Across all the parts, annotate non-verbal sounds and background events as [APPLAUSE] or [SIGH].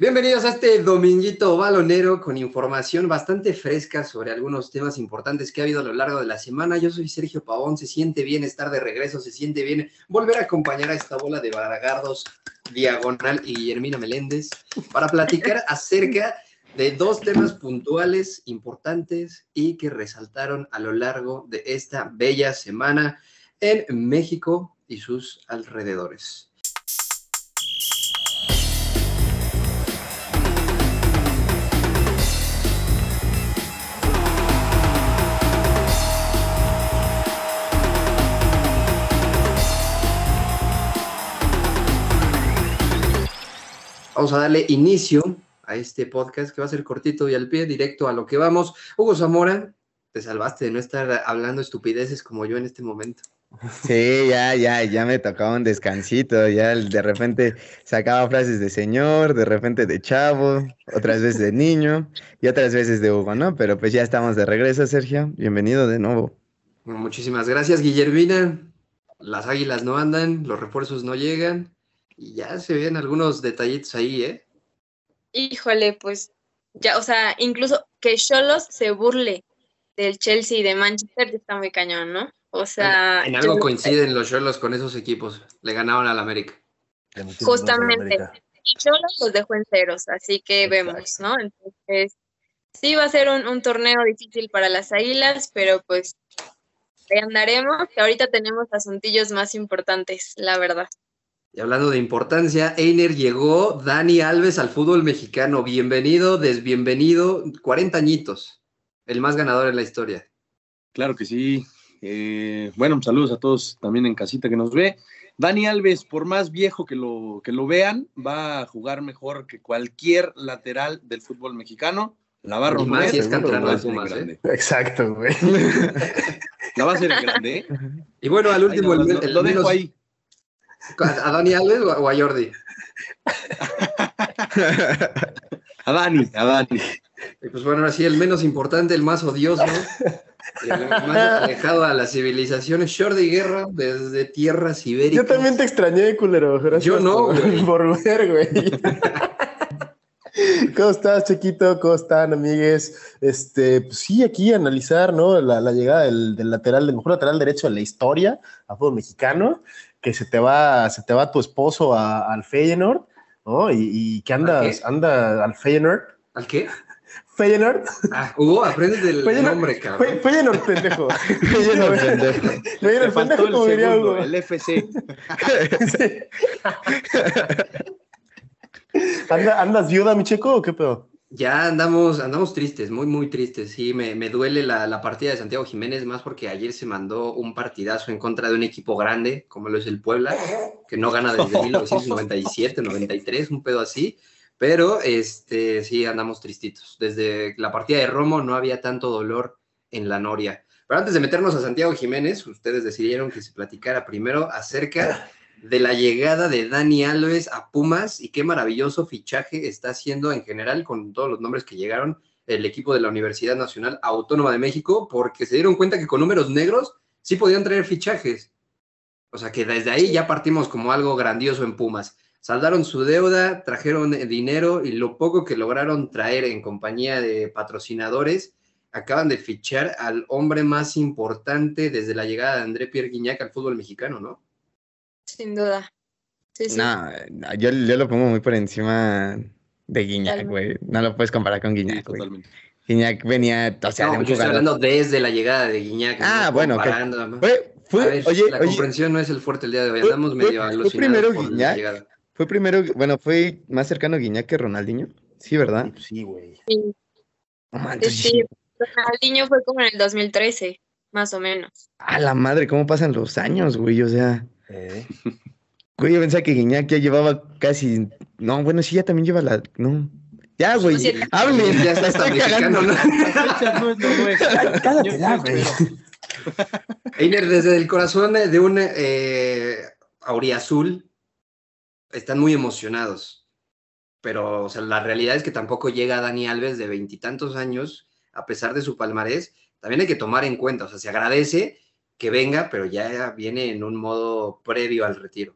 Bienvenidos a este dominguito balonero con información bastante fresca sobre algunos temas importantes que ha habido a lo largo de la semana. Yo soy Sergio Pavón, se siente bien estar de regreso, se siente bien volver a acompañar a esta bola de baragardos Diagonal y Guillermina Meléndez para platicar [LAUGHS] acerca de dos temas puntuales, importantes y que resaltaron a lo largo de esta bella semana en México y sus alrededores. Vamos a darle inicio a este podcast que va a ser cortito y al pie, directo a lo que vamos. Hugo Zamora, te salvaste de no estar hablando estupideces como yo en este momento. Sí, ya, ya, ya me tocaba un descansito, ya de repente sacaba frases de señor, de repente de chavo, otras veces de niño y otras veces de Hugo, ¿no? Pero pues ya estamos de regreso, Sergio. Bienvenido de nuevo. muchísimas gracias, Guillermina. Las águilas no andan, los refuerzos no llegan. Y ya se ven algunos detallitos ahí, ¿eh? Híjole, pues ya, o sea, incluso que Cholos se burle del Chelsea y de Manchester está muy cañón, ¿no? O sea. En, algo coinciden los Cholos con esos equipos. Le ganaron al América. Justamente. Y Cholos los dejó en ceros, así que vemos, ¿no? Entonces, sí va a ser un, un torneo difícil para las águilas, pero pues ahí andaremos, que ahorita tenemos asuntillos más importantes, la verdad. Y hablando de importancia, Einer llegó, Dani Alves al fútbol mexicano. Bienvenido, desbienvenido, 40 añitos, el más ganador en la historia. Claro que sí. Eh, bueno, saludos a todos también en casita que nos ve. Dani Alves, por más viejo que lo, que lo vean, va a jugar mejor que cualquier lateral del fútbol mexicano. La va a romper. es ¿eh? Exacto, güey. [LAUGHS] La va a ser grande. ¿eh? Y bueno, al último, el, lo, dejo ahí. ¿A Dani Alves o a Jordi? a Dani, a Dani. pues bueno, así el menos importante, el más odioso, el más alejado a la civilización es Jordi Guerra desde tierras ibéricas. Yo también te extrañé, culero. Yo no, güey. Por ver, güey. ¿Cómo estás, chiquito? ¿Cómo están, amigues? Este, pues sí, aquí analizar, ¿no? La, llegada del, del, lateral, del mejor lateral derecho de la historia a fútbol mexicano que se te va, se te va tu esposo al Feyenoord, ¿no? Y, que andas, anda al Feyenoord. ¿Al qué? Feyenoord. Ah, Hugo, aprendes del nombre, cabrón. Feyenoord, pendejo. [LAUGHS] Feyenoord, pendejo. Feyenoord, pendejo, como diría Hugo. El FC. [LAUGHS] [LAUGHS] ¿Andas viuda, mi chico, o qué pedo? Ya andamos, andamos tristes, muy, muy tristes. Sí, me, me duele la, la, partida de Santiago Jiménez, más porque ayer se mandó un partidazo en contra de un equipo grande, como lo es el Puebla, que no gana desde [LAUGHS] 1997, 93, un pedo así. Pero este, sí, andamos tristitos. Desde la partida de Romo no había tanto dolor en la Noria. Pero antes de meternos a Santiago Jiménez, ustedes decidieron que se platicara primero acerca de la llegada de Dani Alves a Pumas y qué maravilloso fichaje está haciendo en general con todos los nombres que llegaron el equipo de la Universidad Nacional Autónoma de México, porque se dieron cuenta que con números negros sí podían traer fichajes. O sea que desde ahí ya partimos como algo grandioso en Pumas. Saldaron su deuda, trajeron dinero y lo poco que lograron traer en compañía de patrocinadores, acaban de fichar al hombre más importante desde la llegada de André Pierre Guignac al fútbol mexicano, ¿no? Sin duda. No, yo, yo, lo pongo muy por encima de Guiñac, güey. No lo puedes comparar con Guiñac, güey. Guiñac venía, o sea, no, yo estoy hablando desde la llegada de Guiñac. Ah, bueno, Fue, fue, oye, la comprensión no es el fuerte el día de hoy, andamos medio alucinados Fue primero Guiñac, fue primero, bueno, fue más cercano a Guiñac que Ronaldinho, sí, ¿verdad? Sí, güey. Sí. sí, Ronaldinho fue como en el 2013, más o menos. A la madre, ¿cómo pasan los años, güey? O sea... Eh. [LAUGHS] Güey, yo pensaba que Guiñac ya llevaba casi. No, bueno, sí, ya también lleva la. No. Ya, güey, hable. Ya está, está mexicano, ¿no? Cállate ya, güey. [LAUGHS] Einer, desde el corazón de un eh, auriazul, están muy emocionados. Pero, o sea, la realidad es que tampoco llega Dani Alves de veintitantos años, a pesar de su palmarés. También hay que tomar en cuenta, o sea, se agradece que venga, pero ya viene en un modo previo al retiro.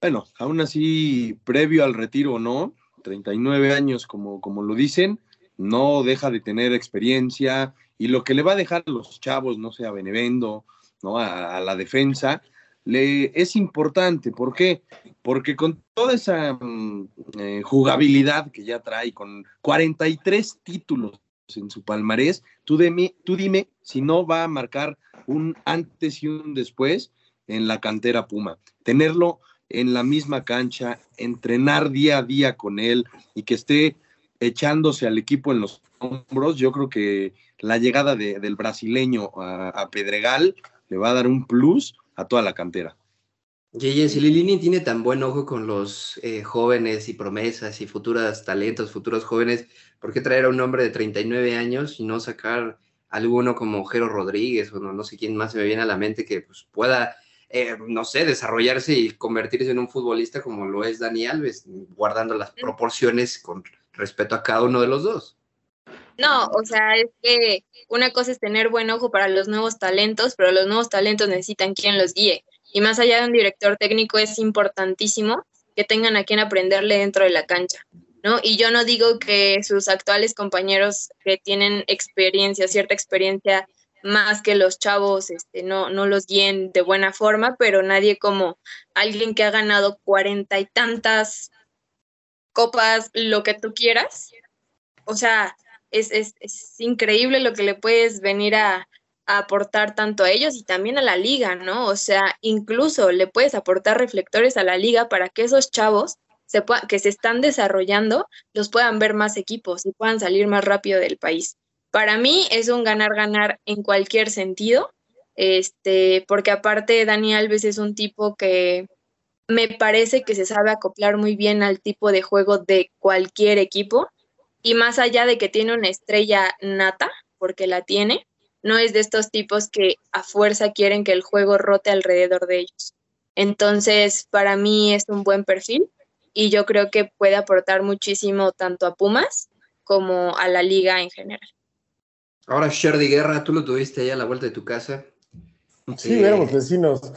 Bueno, aún así, previo al retiro no, 39 años, como, como lo dicen, no deja de tener experiencia y lo que le va a dejar a los chavos, no sé, a Benevendo, ¿no? a, la defensa, le, es importante. ¿Por qué? Porque con toda esa mm, eh, jugabilidad que ya trae, con 43 títulos en su palmarés, tú, tú dime si no va a marcar un antes y un después en la cantera Puma. Tenerlo en la misma cancha, entrenar día a día con él y que esté echándose al equipo en los hombros, yo creo que la llegada del brasileño a, Pedregal le va a dar un plus a toda la cantera. Y si Lilini tiene tan buen ojo con los eh, jóvenes y promesas y futuros talentos, futuros jóvenes, ¿por qué traer a un hombre de 39 años y no sacar alguno como Jero Rodríguez o no, no sé quién más se me viene a la mente que pues, pueda eh, no sé, desarrollarse y convertirse en un futbolista como lo es Dani Alves, guardando las proporciones con respeto a cada uno de los dos. No, o sea, es que una cosa es tener buen ojo para los nuevos talentos, pero los nuevos talentos necesitan quien los guíe. Y más allá de un director técnico es importantísimo que tengan a quien aprenderle dentro de la cancha. ¿No? Y yo no digo que sus actuales compañeros que tienen experiencia, cierta experiencia más que los chavos este, no, no los guíen de buena forma, pero nadie como alguien que ha ganado cuarenta y tantas copas, lo que tú quieras. O sea, es, increíble lo que le puedes venir a, aportar tanto a ellos y también a la liga, ¿no? O sea, incluso le puedes aportar reflectores a la liga para que esos chavos se que se están desarrollando los puedan ver más equipos y puedan salir más rápido del país. Para mí es un ganar-ganar en cualquier sentido, este, porque aparte Dani Alves es un tipo que me parece que se sabe acoplar muy bien al tipo de juego de cualquier equipo y más allá de que tiene una estrella nata, porque la tiene, no es de estos tipos que a fuerza quieren que el juego rote alrededor de ellos. Entonces, para mí es un buen perfil y yo creo que puede aportar muchísimo tanto a Pumas como a la liga en general. Ahora, Sherdy Guerra, tú lo tuviste ahí a la vuelta de tu casa. Sí, éramos vecinos. [LAUGHS]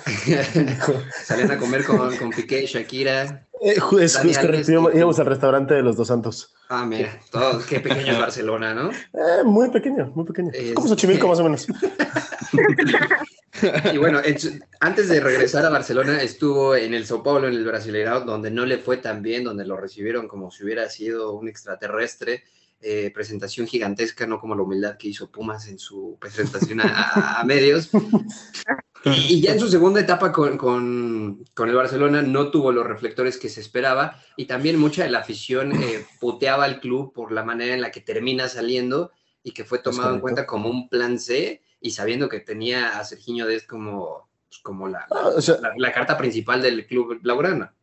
Salían a comer con, con Piqué, Shakira. Eh, es, correcto, íbamos, al restaurante de los Dos Santos. Ah, mira, todo, qué pequeño es [LAUGHS] Barcelona, ¿no? Eh, muy pequeño, muy pequeño. Como Xochimilco, más o menos. [LAUGHS] y bueno, antes de regresar a Barcelona, estuvo en el Sao Paulo, en el Brasileirao, donde no le fue tan bien, donde lo recibieron como si hubiera sido un extraterrestre. Eh, presentación gigantesca, no como la humildad que hizo Pumas en su presentación a, medios. Y, ya en su segunda etapa con, con, el Barcelona no tuvo los reflectores que se esperaba y también mucha de la afición eh, puteaba al club por la manera en la que termina saliendo y que fue tomado en cuenta como un plan C y sabiendo que tenía a Serginho Dest como, pues, como la, ah, la, la, carta principal del club blaugrana.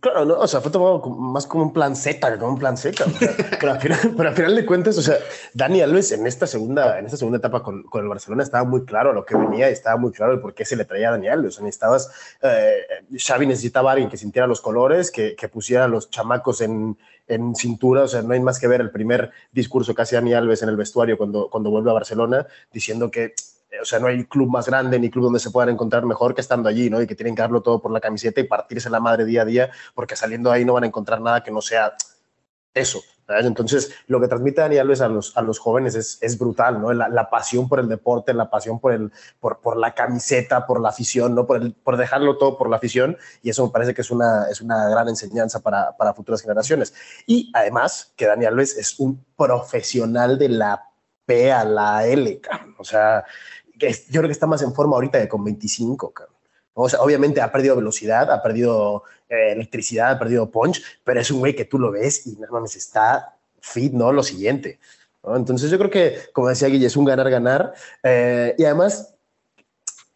Claro, no, o sea, fue tomado más como un plan Z que como un plan Z. [LAUGHS] pero, al final, pero al final de cuentas, o sea, Dani Alves en esta segunda, en esta segunda etapa con, con, el Barcelona estaba muy claro lo que venía y estaba muy claro el por qué se le traía a Dani Alves. O sea, necesitabas, eh, Xavi necesitaba a alguien que sintiera los colores, que, que pusiera a los chamacos en, en, cintura. O sea, no hay más que ver el primer discurso que hace Dani Alves en el vestuario cuando, cuando vuelve a Barcelona, diciendo que o sea, no hay club más grande ni club donde se puedan encontrar mejor que estando allí, ¿no? Y que tienen que darlo todo por la camiseta y partirse la madre día a día, porque saliendo ahí no van a encontrar nada que no sea eso. Entonces, lo que transmite Dani Alves a los, a los jóvenes es, es brutal, ¿no? La, pasión por el deporte, la pasión por, el, por, por la camiseta, por la afición, ¿no? Por, el, por dejarlo todo por la afición, y eso me parece que es una, es una gran enseñanza para, para futuras generaciones. Y además, que Dani Alves es un profesional de la P a la L, o sea, yo creo que está más en forma ahorita que con 25, O sea, obviamente ha perdido velocidad, ha perdido eh, electricidad, ha perdido punch, pero es un güey que tú lo ves y nada más está fit, ¿no? Lo siguiente. Entonces yo creo que, como decía Guille, es un ganar-ganar. Eh, y además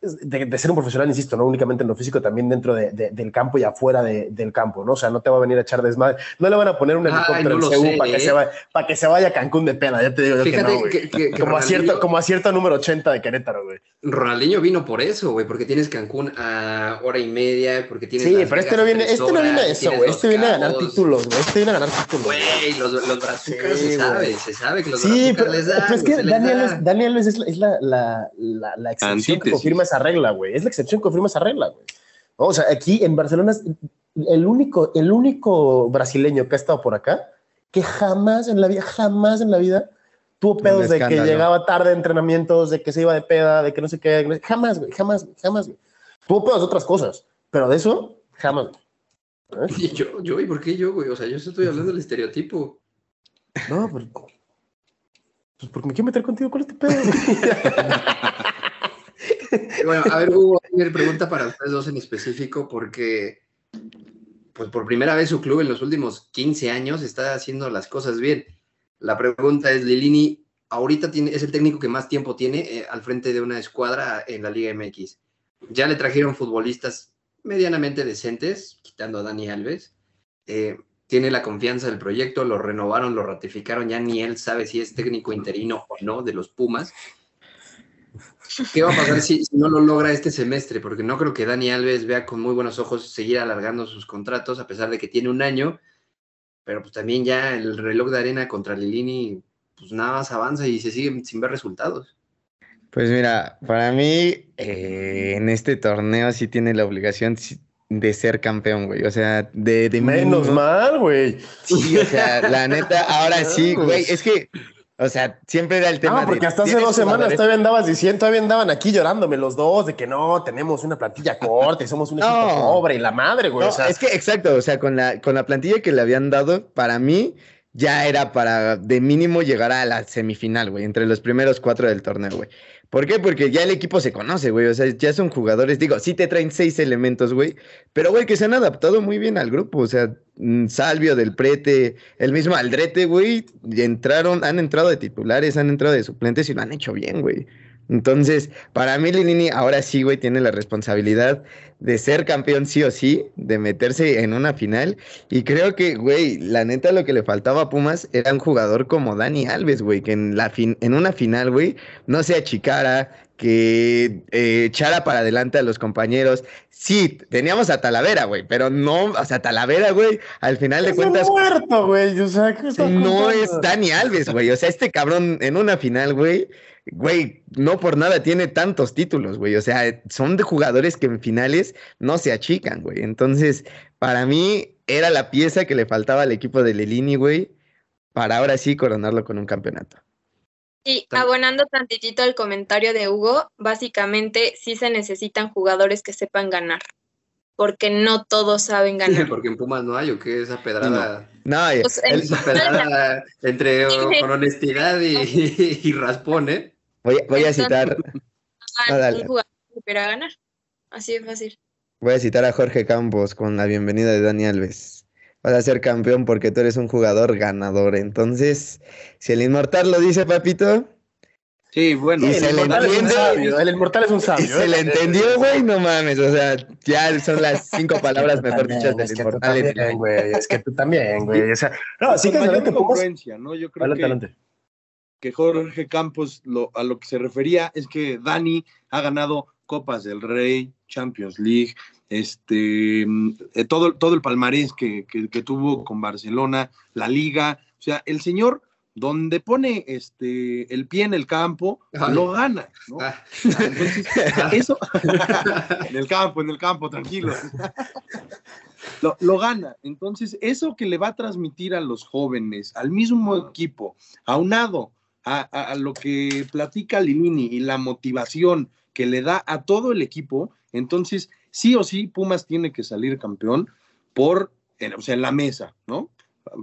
de, ser un profesional, insisto, no únicamente en lo físico, también dentro del campo y afuera del campo, ¿no? O sea, no te va a venir a echar desmadre. No le van a poner un helicóptero en Seúl para, que se ¿eh? vaya, para que se vaya a Cancún de pena, ya te digo yo que no, que, como, acierto, como acierto número 80 de Querétaro, güey. Ronaldinho vino por eso, güey, porque tienes Cancún a hora y media, porque tienes... Sí, pero este no viene, este no viene a eso, güey. Este viene a ganar títulos, güey. Este viene a ganar títulos. Güey, los, los brazucas se sabe, se sabe que los sí, pero, les da. Pero es que Daniel, Daniel es, es, la, la, la, la excepción que confirma esa regla, güey. Es la excepción confirma esa regla, güey. O sea, aquí en Barcelona el único, el único brasileño que ha estado por acá que jamás en la vida, jamás en la vida tuvo pedos de que llegaba tarde a entrenamientos, de que se iba de peda, de que no sé qué. Jamás, güey, jamás, jamás. Tuvo pedos de otras cosas, pero de eso, jamás. ¿Y [LAUGHS] yo, yo, ¿y por qué yo, güey? O sea, yo estoy hablando del estereotipo. No, pero. Pues porque me quiero meter contigo, ¿cuál es tu pedo? [LAUGHS] bueno, a ver, Hugo, una pregunta para ustedes dos en específico, porque pues por primera vez su club en los últimos 15 años está haciendo las cosas bien. La pregunta es, Lilini, ahorita tiene, es el técnico que más tiempo tiene eh, al frente de una escuadra en la Liga MX. Ya le trajeron futbolistas medianamente decentes, quitando a Dani Alves. Eh, tiene la confianza del proyecto, lo renovaron, lo ratificaron, ya ni él sabe si es técnico interino o no de los Pumas. ¿Qué va a pasar si, no lo logra este semestre? Porque no creo que Dani Alves vea con muy buenos ojos seguir alargando sus contratos, a pesar de que tiene un año, pero pues también ya el reloj de arena contra Lilini, pues nada más avanza y se sigue sin ver resultados. Pues mira, para mí eh, en este torneo sí tiene la obligación de ser campeón, güey. O sea, de... de Menos mal, güey. Sí, o sea, la neta, ahora sí, [LAUGHS] güey. Es que o sea, siempre era el tema. No, porque hasta hace dos semanas todavía andabas diciendo, todavía andaban aquí llorándome los dos de que no, tenemos una plantilla corta y somos un [LAUGHS] equipo pobre y la madre, güey. No, es que exacto, o sea, con la, con la plantilla que le habían dado, para mí ya era para de mínimo llegar a la semifinal, güey, entre los primeros cuatro del torneo, güey. ¿Por qué? Porque ya el equipo se conoce, güey. O sea, ya son jugadores, digo, sí te traen seis elementos, güey. Pero, güey, que se han adaptado muy bien al grupo. O sea, mm, Salvio, Del Prete, el mismo Aldrete, güey. Entraron, han entrado de titulares, han entrado de suplentes y lo han hecho bien, güey. Entonces, para mí, Linini ahora sí, güey, tiene la responsabilidad de ser campeón sí o sí, de meterse en una final. Y creo que, güey, la neta lo que le faltaba a Pumas era un jugador como Dani Alves, güey, que en, la en una final, güey, no se achicara, que eh, echara para adelante a los compañeros. Sí, teníamos a Talavera, güey, pero no, o sea, Talavera, güey, al final de cuentas. muerto, güey, o sea, no es Dani Alves, güey, o sea, este cabrón en una final, güey güey, no por nada tiene tantos títulos, güey. O sea, son de jugadores que en finales no se achican, güey. Entonces, para mí era la pieza que le faltaba al equipo de Lelini, güey, para ahora sí coronarlo con un campeonato. Y abonando tantitito al comentario de Hugo, básicamente sí se necesitan jugadores que sepan ganar, porque no todos saben ganar. porque en Pumas no hay, o qué esa pedrada. No, pues, esa pedrada entre con honestidad y, [LAUGHS] y raspón, ¿eh? Voy, a citar. Ah, un jugador que ganar. Así de fácil. Voy a citar a Jorge Campos con la bienvenida de Dani Alves. Vas a ser campeón porque tú eres un jugador ganador. Entonces, si el inmortal lo dice, papito. Sí, bueno. Y el, inmortal es un sabio, el inmortal es un sabio. se le ¿eh? entendió, güey, no mames. O sea, ya son las cinco [LAUGHS] palabras mejor dichas del inmortal. es que tú también, güey. O sea, no, sí que ¿no? Yo creo que, adelante que Jorge Campos a lo que se refería es que Dani ha ganado Copas del Rey, Champions League, este, eh, todo, todo el palmarés que, tuvo con Barcelona, la liga, o sea, el señor donde pone este, el pie en el campo, lo gana, ¿no? Ah. Entonces, eso, en el campo, en el campo, tranquilo. Lo, lo, gana. Entonces, eso que le va a transmitir a los jóvenes, al mismo equipo, aunado a, lo que platica Limini y la motivación que le da a todo el equipo, entonces sí o sí Pumas tiene que salir campeón por, o sea, en la mesa, ¿no?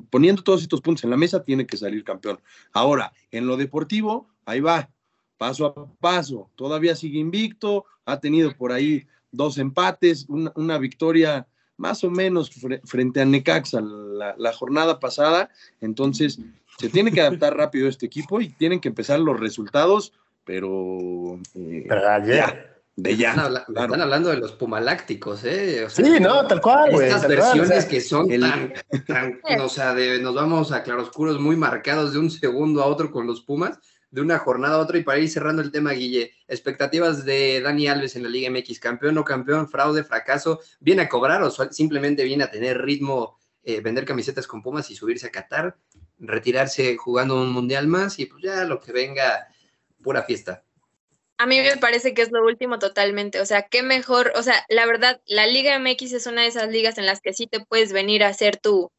Poniendo todos estos puntos en la mesa, tiene que salir campeón. Ahora, en lo deportivo, ahí va, paso a paso. Todavía sigue invicto, ha tenido por ahí dos empates, una, victoria más o menos frente a Necaxa la, la, jornada pasada. Entonces, se tiene que adaptar rápido este equipo y tienen que empezar los resultados, pero, eh, ya, de ya. Están, hablando de los pumalácticos, ¿eh? sí, no, tal cual, güey. Estas versiones que son [LAUGHS] tan, o sea, nos vamos a claroscuros muy marcados de un segundo a otro con los Pumas, de una jornada a otra, y para ir cerrando el tema, Guille, expectativas de Dani Alves en la Liga MX, campeón o campeón, fraude, fracaso, ¿viene a cobrar o simplemente viene a tener ritmo, eh, vender camisetas con Pumas y subirse a Qatar? retirarse jugando un mundial más y pues ya lo que venga, pura fiesta. A mí me parece que es lo último totalmente. O sea, qué mejor, o sea, la verdad, la Liga MX es una de esas ligas en las que sí te puedes venir a hacer tu,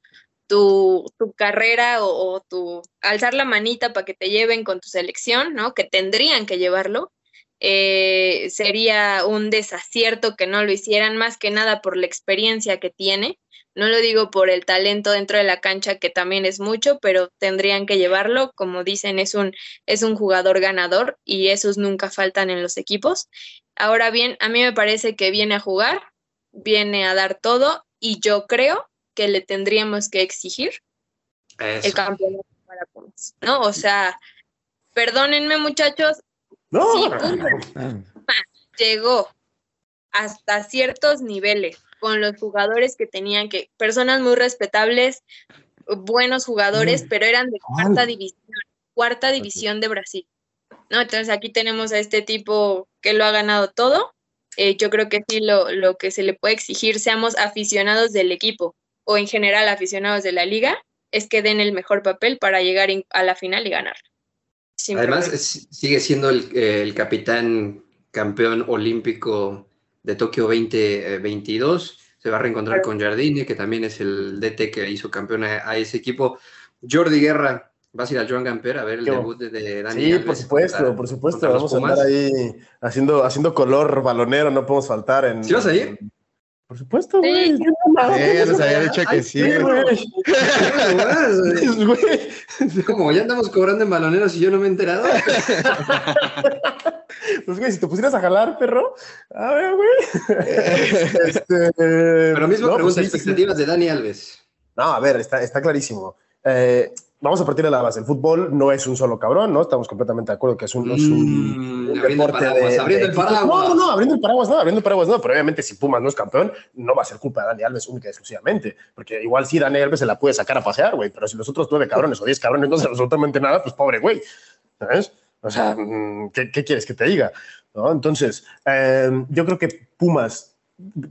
tu, tu carrera o, tu alzar la manita para que te lleven con tu selección, ¿no? Que tendrían que llevarlo. Eh, sería un desacierto que no lo hicieran, más que nada por la experiencia que tiene. No lo digo por el talento dentro de la cancha, que también es mucho, pero tendrían que llevarlo. Como dicen, es un, es un jugador ganador y esos nunca faltan en los equipos. Ahora bien, a mí me parece que viene a jugar, viene a dar todo y yo creo que le tendríamos que exigir el campeonato para Pumas, ¿no? O sea, perdónenme muchachos, no. [LAUGHS] llegó hasta ciertos niveles con los jugadores que tenían que, personas muy respetables, buenos jugadores, pero eran de cuarta división, cuarta división de Brasil. ¿no? Entonces aquí tenemos a este tipo que lo ha ganado todo. Eh, yo creo que sí, lo, lo que se le puede exigir, seamos aficionados del equipo o en general aficionados de la liga, es que den el mejor papel para llegar a la final y ganar. Además, sigue siendo el, el capitán campeón olímpico de Tokio 2022. Se va a reencontrar con Jardine, que también es el DT que hizo campeón a, ese equipo. Jordi Guerra, vas a ir a Joan Gamper a ver el debut de, Dani. Sí, por supuesto, por supuesto. Vamos a estar ahí haciendo, haciendo color balonero, no podemos faltar en. ¿Sí vas a ir? Por supuesto, güey. Sí, ya nos había dicho que [LAUGHS] sí. güey. Como ya andamos cobrando en baloneros y yo no me he enterado. [LAUGHS] Pues, güey, si te pusieras a jalar, perro. A ver, güey. [LAUGHS] Este, Pero mismo pregunta, pues expectativas de Dani Alves. No, a ver, está, está clarísimo. Eh, vamos a partir de la base. El fútbol no es un solo cabrón, ¿no? Estamos completamente de acuerdo que es un, es un, mm, deporte de, abriendo el paraguas. No, no, no, abriendo el paraguas, no, abriendo el paraguas, no. Pero obviamente si Pumas no es campeón, no va a ser culpa de Dani Alves única y exclusivamente. Porque igual sí, Dani Alves se la puede sacar a pasear, güey. Pero si los otros nueve cabrones o diez cabrones no hacen absolutamente nada, pues pobre güey. ¿Sabes? O sea, mm, ¿qué, qué quieres que te diga? ¿No? Entonces, eh, yo creo que Pumas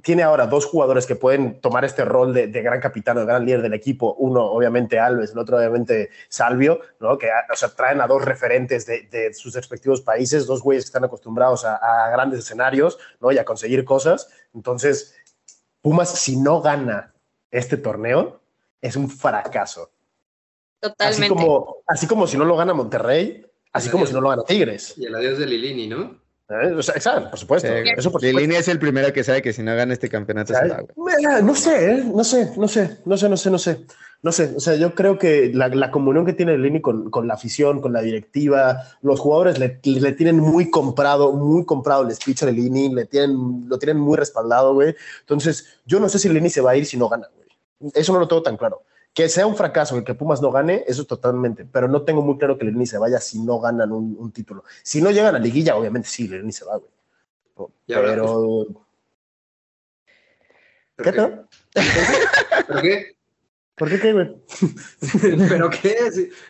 tiene ahora dos jugadores que pueden tomar este rol de, gran capitán o de gran líder del equipo. Uno, obviamente, Alves, el otro, obviamente, Salvio, ¿no? que o sea, traen a dos referentes de, sus respectivos países, dos güeyes que están acostumbrados a, grandes escenarios ¿no? y a conseguir cosas. Entonces, Pumas, si no gana este torneo, es un fracaso. Totalmente. Así como, así como si no lo gana Monterrey, así como si no lo gana Tigres. Y el adiós de Lilini, ¿no? ¿Eh? exacto, por supuesto. eso por Línea es el primero que sabe que si no gana este campeonato se va, No sé, ¿eh? no sé, no sé, no sé, no sé, no sé. No sé, o sea, yo creo que la, comunión que tiene Lini con, con, la afición, con la directiva, los jugadores le, le, tienen muy comprado, muy comprado el speech de Lini, le tienen, lo tienen muy respaldado, güey. Entonces, yo no sé si Lini se va a ir si no gana, güey. Eso no lo tengo tan claro. Que sea un fracaso, que Pumas no gane, eso es totalmente, pero no tengo muy claro que Lenny se vaya si no ganan un, título. Si no llegan a liguilla, obviamente sí, Lenny se va, güey. Pero... ¿Qué? ¿Pero qué? ¿Por qué qué, güey? [LAUGHS] ¿Pero qué?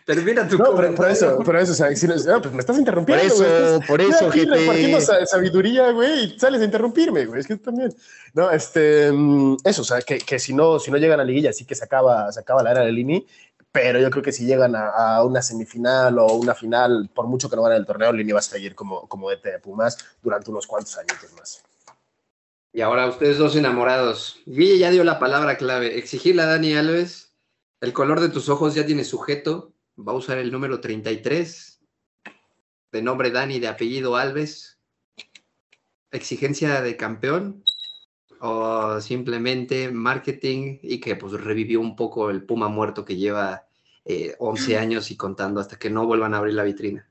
Termina tu No, pero por eso, por eso, o sea, si no, pues me estás interrumpiendo, Por eso, por eso, gente. repartiendo sabiduría, güey, y sales a interrumpirme, güey, es que también. No, este, mm, eso, o sea, que, que si, no, si no llegan a liguilla, sí que se acaba, se acaba la era de Lini, pero yo creo que si llegan a, una semifinal o una final, por mucho que no ganen el torneo, Lini va a seguir como, como DT de Pumas durante unos cuantos años más. Y ahora ustedes dos enamorados. Guille ya dio la palabra clave. Exigirle a Dani Alves. El color de tus ojos ya tiene sujeto. Va a usar el número 33. De nombre Dani, de apellido Alves. Exigencia de campeón. O simplemente marketing y que pues revivió un poco el Puma muerto que lleva 11 eh, [CLEARS THROAT] años y contando hasta que no vuelvan a abrir la vitrina.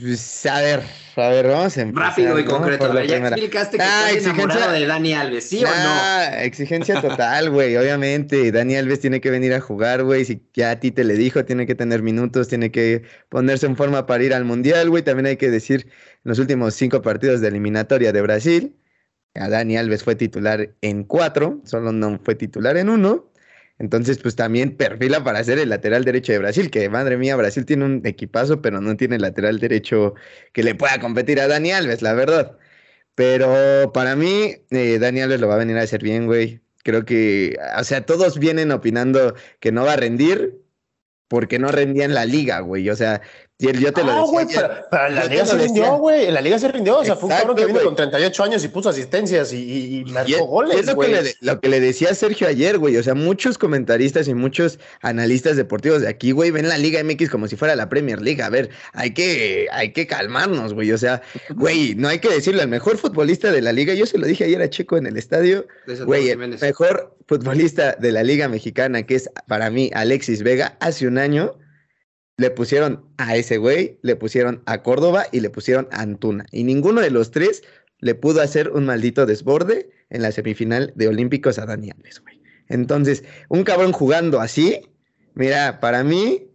Pues, a ver, a ver, vamos a empezar. Rápido y concreto. A ver, ya explicaste que ah, estás enamorado de Dani Alves, ¿sí o no? Exigencia total, güey, obviamente. Dani Alves tiene que venir a jugar, güey. Si ya a ti te le dijo, tiene que tener minutos, tiene que ponerse en forma para ir al Mundial, güey. También hay que decir, en los últimos cinco partidos de eliminatoria de Brasil, a Dani Alves fue titular en cuatro, solo no fue titular en uno. Entonces, pues también perfila para ser el lateral derecho de Brasil, que madre mía, Brasil tiene un equipazo, pero no tiene lateral derecho que le pueda competir a Dani Alves, la verdad. Pero para mí, eh, Dani Alves lo va a venir a hacer bien, güey. Creo que, o sea, todos vienen opinando que no va a rendir porque no rendía en la liga, güey. O sea, Y él, yo te lo Ah, decía güey, ayer. pero, pero en la Yo liga se rindió, güey. En la liga se rindió. O sea, fue un cabrón que vino güey. con 38 años y puso asistencias y, y, y marcó Y es, goles, es lo, que le, lo que le decía Sergio ayer, güey. O sea, muchos comentaristas y muchos analistas deportivos de aquí, güey, ven la Liga MX como si fuera la Premier League. A ver, hay que, hay que calmarnos, güey. O sea, güey, no hay que decirlo. El mejor futbolista de la liga, yo se lo dije ayer a Checo en el estadio, güey, el mejor futbolista de la Liga Mexicana, que es para mí Alexis Vega, hace un año le pusieron a ese güey, le pusieron a Córdoba y le pusieron a Antuna. Y ninguno de los tres le pudo hacer un maldito desborde en la semifinal de Olímpicos a Dani Alves, güey. Entonces, un cabrón jugando así, mira, para mí,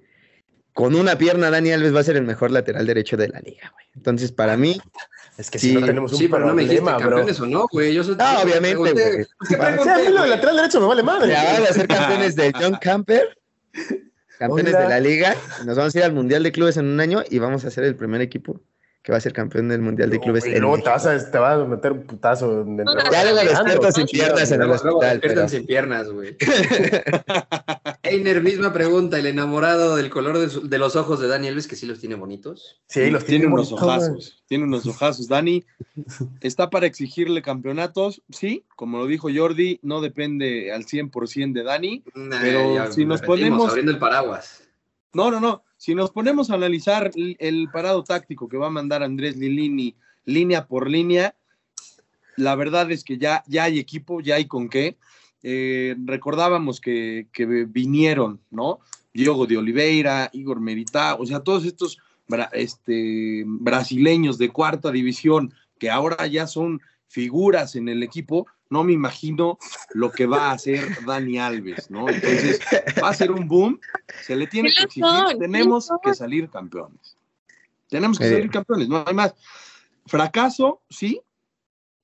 con una pierna Dani Alves va a ser el mejor lateral derecho de la liga, güey. Entonces, para mí, Es que Sí, si no tenemos un Sí, pero no me dijiste bro. campeones o no, güey. Yo No, obviamente, güey. Lateral derecho me vale madre. ya a ser campeones de John Camper, campeones Hola. de la liga. Nos vamos a ir al Mundial de Clubes en un año y vamos a ser el primer equipo que va a ser campeón del Mundial de Clubes. Y en luego te vas, a, te vas a meter un putazo. en el- Ya luego Ando. despierto sin piernas en el hospital. despiertan pero- sin piernas, güey. [LAUGHS] Einer, misma pregunta. El enamorado del color de, su- de los ojos de Dani Alves, que sí los tiene bonitos. Sí, los tiene unos bonitos, güey. ojazos, tiene unos ojazos. Dani, ¿está para exigirle campeonatos? Sí, como lo dijo Jordi, no depende al 100% de Dani. Nah, Pero ya si nos ponemos- Abriendo el paraguas. No, no, no. Si nos ponemos a analizar el, parado táctico que va a mandar Andrés Lilini línea por línea, la verdad es que ya, ya hay equipo, ya hay con qué. Eh, recordábamos que, que vinieron, ¿no? Diogo de Oliveira, Igor Meritá, o sea, todos estos bra- este, brasileños de cuarta división que ahora ya son figuras en el equipo, no me imagino lo que va a hacer Dani Alves, ¿no? Entonces, va a ser un boom, se le tiene que exigir, tenemos que salir campeones. Tenemos que salir campeones, no hay más. Fracaso, sí.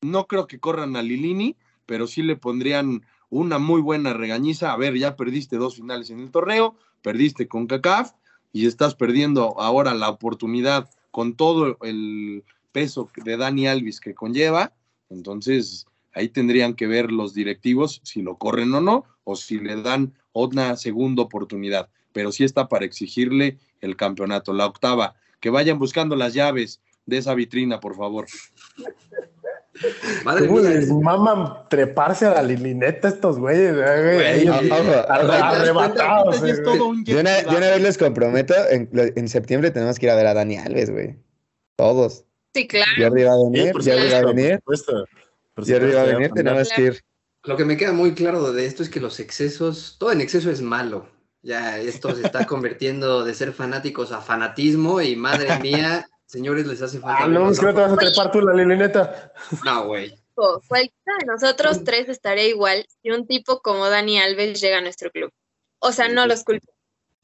No creo que corran a Lilini, pero sí le pondrían una muy buena regañiza. A ver, ya perdiste dos finales en el torneo, perdiste con CACAF y estás perdiendo ahora la oportunidad con todo el peso de Dani Alves que conlleva. Entonces, ahí tendrían que ver los directivos si lo corren o no, o si le dan una segunda oportunidad. Pero sí está para exigirle el campeonato. La octava, que vayan buscando las llaves de esa vitrina, por favor. Madre ¿Cómo mía. les maman treparse a la lilineta estos güeyes? eh, güey? Arrebatados. Eh, De una, una vez les comprometo, en, en septiembre tenemos que ir a ver a Dani Alves, güey. Todos. Sí, claro. Jordi va a Sí, venir, por Jordi va a supuesto, venir, por que ir. Lo que me queda muy claro de esto es que los excesos, todo en exceso es malo. Ya esto se está [LAUGHS] convirtiendo de ser fanáticos a fanatismo y madre [LAUGHS] mía, señores, les hace falta. Ah, no, es que no te vas a trepar tú la lilineta. No, güey. Cualquiera de nosotros tres estaría igual si un tipo como Dani Alves llega a nuestro club. O sea, no los culpo.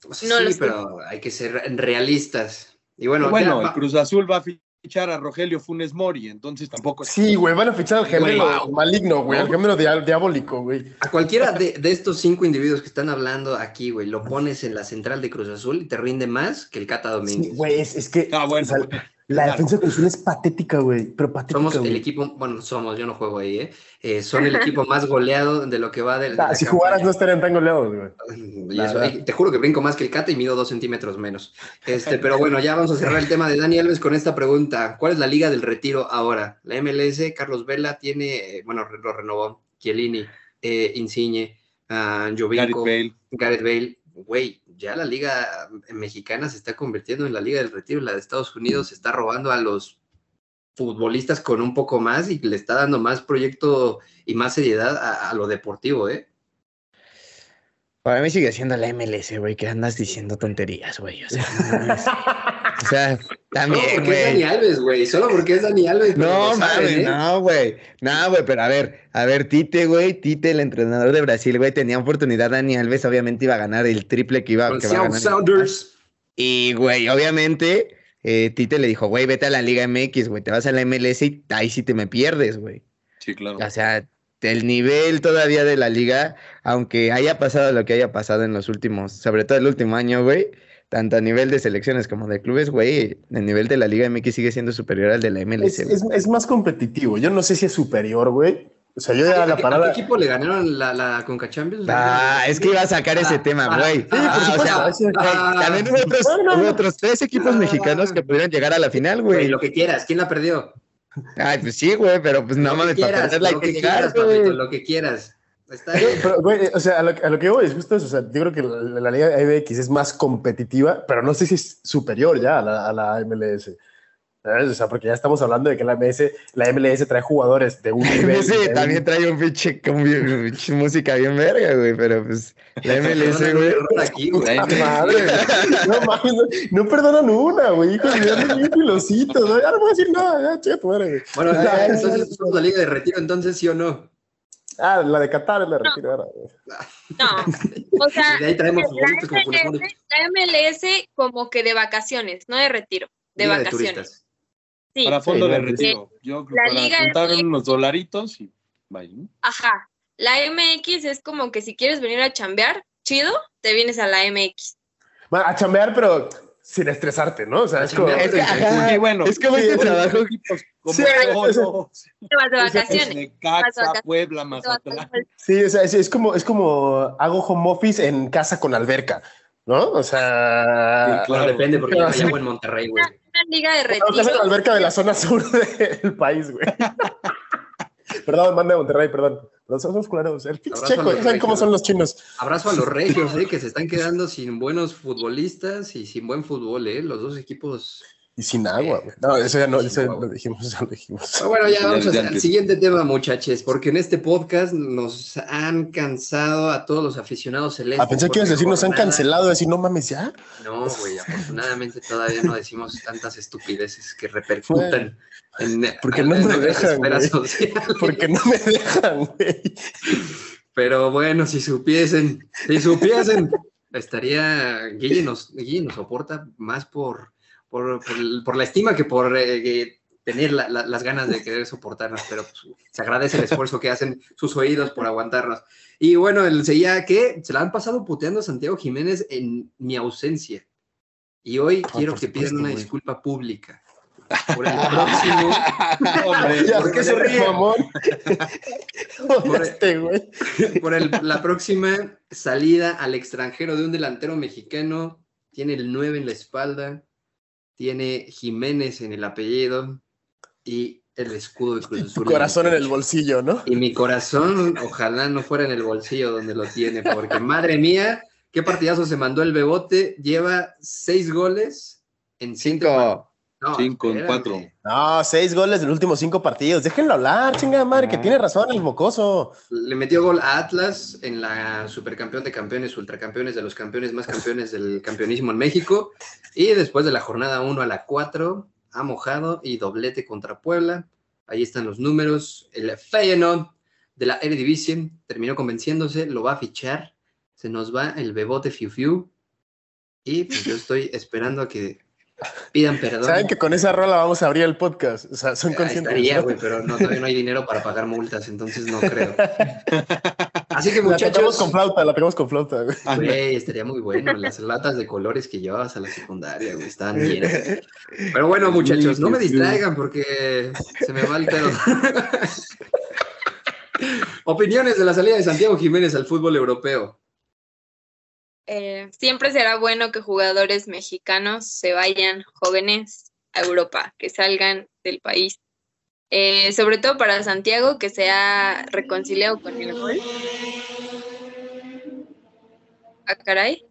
No sí, los pero hay que ser realistas. Y bueno, Bueno, ya el Cruz Azul va a fichar a Rogelio Funes Mori, entonces tampoco es Sí, güey, van a fichar al gemelo wow. maligno, güey, al gemelo dia- diabólico, güey. a cualquiera de, de estos cinco individuos que están hablando aquí, güey, lo pones en la central de Cruz Azul y te rinde más que el Cata Sí, Domínguez. güey, es, es que Ah, bueno. o sea, la defensa de Cruz Azul es patética, güey, pero patética, Somos el equipo, bueno, somos, yo no juego ahí, ¿eh? Eh, son el equipo más goleado de lo que va del. de Ah, si jugaras no estarían tan goleados, güey. Y te juro que brinco más que el Cata y mido dos centímetros menos. Este, pero bueno, ya vamos a cerrar el tema de Dani Alves con esta pregunta. ¿Cuál es la liga del retiro ahora? La MLS, Carlos Vela tiene, eh, bueno, lo renovó, Chiellini, eh, Insigne, ah, Gareth Jovinko, Bale. Gareth Bale. Güey, ya la liga mexicana se está convirtiendo en la liga del retiro. La de Estados Unidos se está robando a los futbolistas con un poco más y le está dando más proyecto y más seriedad a, a lo deportivo, ¿eh? Para mí sigue siendo la MLS, güey, que andas diciendo tonterías, güey. O sea, no mames. [LAUGHS] O sea, Solo también, porque es Dani. Alves, güey. Solo porque es Dani Alves. No, mames, ¿eh? no, güey. No, güey, pero a ver, a ver, Tite, güey, Tite, el entrenador de Brasil, güey, tenía oportunidad. Dani Alves obviamente iba a ganar el triple que iba, que va a ganar. Sounders. Y, güey, obviamente, eh, Tite le dijo, güey, vete a la Liga MX, güey, te vas a la MLS y ahí sí te me pierdes, güey. Sí, claro. O sea, el nivel todavía de la liga, aunque haya pasado lo que haya pasado en los últimos, sobre todo el último año, güey, tanto a nivel de selecciones como de clubes, güey, el nivel de la Liga MX sigue siendo superior al de la MLS. Es, güey. es- es más competitivo. Yo no sé si es superior, güey, O sea, yo ya la parada. ¿A qué equipo le ganaron la, la Conca Champions? Ah, es que iba a sacar ese Ah, tema, ah, güey. ah, o sea, ah, ah, también hubo otros, no, no, hubo no. otros tres equipos Ah. mexicanos que pudieron llegar a la final, Güey, lo que quieras. ¿Quién la perdió? Ay, pues sí, güey, pero pues no mames, para perderla hay lo que llegar, quieras, papito, lo que quieras. Está Pero, bien. pero, güey, o sea, a lo, a lo que voy es justo eso. O sea, yo creo que la, la Liga MX es más competitiva, pero no sé si es superior ya a la, a la MLS. ¿Sabes? O sea, porque ya estamos hablando de que la MLS, la MLS trae jugadores de un [LAUGHS] nivel. Sí, de un- también trae un pinche, música bien verga, güey, pero pues la [LAUGHS] MLS, güey. error aquí, güey. ¡Ah, madre! [LAUGHS] No mames, no, no perdonan una, güey. Hijos de andan bien filositos, ¿no? Ya no voy a decir nada, ya, chica tu madre, güey. Bueno, ya, ya, entonces ya, somos la Liga de Retiro, entonces sí o no. Ah, la de Qatar es la retiro ahora, güey. No, o sea, [LAUGHS] Y de ahí traemos la como. MLS, la MLS como que de vacaciones, no de retiro, de Liga vacaciones. sí, Para fondo Sí, de retiro. Yo creo La para Liga juntar MX. unos dolaritos y vaya. ¿no? ajá. La MX es como que si quieres venir a chambear, chido, te vienes a la MX. Bueno, a chambear, pero sin estresarte, ¿no? O sea, es como. Es que, ajá, Sí, bueno. es Sí, este bueno, trabajo. Equipos como Sí, Cholos, Te vas de vacaciones. Necaxa, vacaciones. Puebla, Mazatlán. Sí, o sea, es, es como, es como hago home office en casa con alberca, ¿no? O sea. Sí, Bueno, Claro. depende, porque yo me en Monterrey, güey. Una liga de retiro. alberca de la zona sur [LAUGHS] del país, güey. Perdón, manda de Monterrey, perdón. Pero somos culeros. El pinche checo, los ya saben cómo son los chinos. Abrazo a los regios, [LAUGHS] eh, que se están quedando sin buenos futbolistas y sin buen fútbol, ¿eh? Los dos equipos. Y sin agua, güey. No, eso ya no, eso ya lo dijimos, [LAUGHS] eso lo dijimos. Pero bueno, ya Ya vamos al antes. siguiente tema, muchachos, porque en este podcast nos han cansado a todos los aficionados celestes. Ah, pensé que ibas a porque decir, nos han cancelado, decir, no mames, ya. No, güey, afortunadamente todavía no decimos tantas estupideces que repercutan en, Porque en- no en me nuestra dejan, esfera güey. social. Porque no me dejan, güey. Pero bueno, si supiesen, si supiesen, estaría. Guille nos, Guille nos soporta más por, por, por, el- por la estima que por eh, que tener la- la- las ganas de querer soportarnos, pero pues, se agradece el esfuerzo que hacen sus oídos por aguantarnos. Y bueno, el seguía que se la han pasado puteando a Santiago Jiménez en mi ausencia. Y hoy quiero por que pidan una güey. disculpa pública por el próximo. [LAUGHS] Hombre, Ya, [LAUGHS] ¿por qué se ríe? mamón. [LAUGHS] Este, güey. por el- la próxima salida al extranjero de un delantero mexicano. Tiene el 9 en la espalda, tiene Jiménez en el apellido y el escudo de Cruz Tu corazón en el bolsillo, ¿no? Y mi corazón, ojalá no fuera en el bolsillo donde lo tiene, porque madre mía, qué partidazo se mandó el Bebote. Lleva seis goles en cinco. Cinco. No, Cinco en cuatro. No, seis goles en los últimos cinco partidos. Déjenlo hablar, chingada madre, que Ah. tiene razón el mocoso. Le metió gol a Atlas en la supercampeón de campeones, ultracampeones de los campeones más campeones del campeonismo en México. Y después de la jornada 1 a la 4, ha mojado y doblete contra Puebla. Ahí están los números. El Feyenoord de la Eredivisie terminó convenciéndose, lo va a fichar. Se nos va el bebote Fiu Fiu. Y pues yo estoy esperando a que pidan perdón. Saben que con esa rola vamos a abrir el podcast. O sea, son Ahí conscientes. estaría, güey, pero no, todavía no hay dinero para pagar multas, entonces no creo. Así que La tocamos muchachos, con flauta, la tocamos con flauta, güey. güey, estaría muy bueno. Las latas de colores que llevabas a la secundaria, güey, estaban llenas. Pero bueno, muchachos, no me distraigan porque se me va el pedo. Opiniones de la salida de Santiago Jiménez al fútbol europeo. Eh, siempre será bueno que jugadores mexicanos se vayan jóvenes a Europa, que salgan del país. Eh, sobre todo para Santiago, que se ha reconciliado con el gol. Ah, caray.